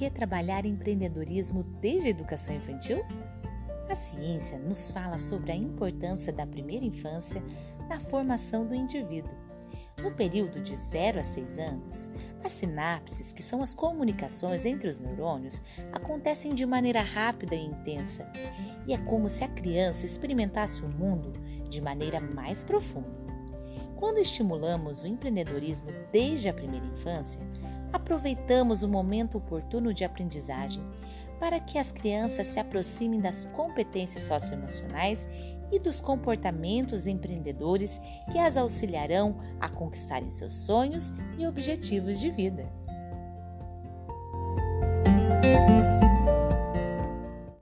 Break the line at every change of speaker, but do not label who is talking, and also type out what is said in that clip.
que trabalhar empreendedorismo desde a educação infantil? A ciência nos fala sobre a importância da primeira infância na formação do indivíduo. No período de 0 a 6 anos, as sinapses, que são as comunicações entre os neurônios, acontecem de maneira rápida e intensa, e é como se a criança experimentasse o mundo de maneira mais profunda. Quando estimulamos o empreendedorismo desde a primeira infância, aproveitamos o momento oportuno de aprendizagem para que as crianças se aproximem das competências socioemocionais e dos comportamentos empreendedores que as auxiliarão a conquistarem seus sonhos e objetivos de vida.